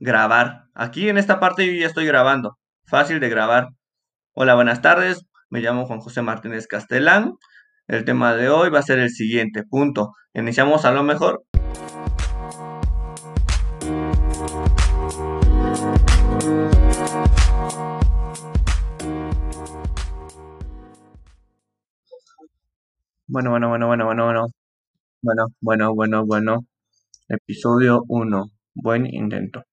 grabar. Aquí en esta parte yo ya estoy grabando. Fácil de grabar. Hola, buenas tardes. Me llamo Juan José Martínez Castelán. El tema de hoy va a ser el siguiente punto. Iniciamos a lo mejor. Bueno, bueno, bueno, bueno, bueno, bueno. Bueno, bueno, bueno, bueno. Episodio 1. Buen intento.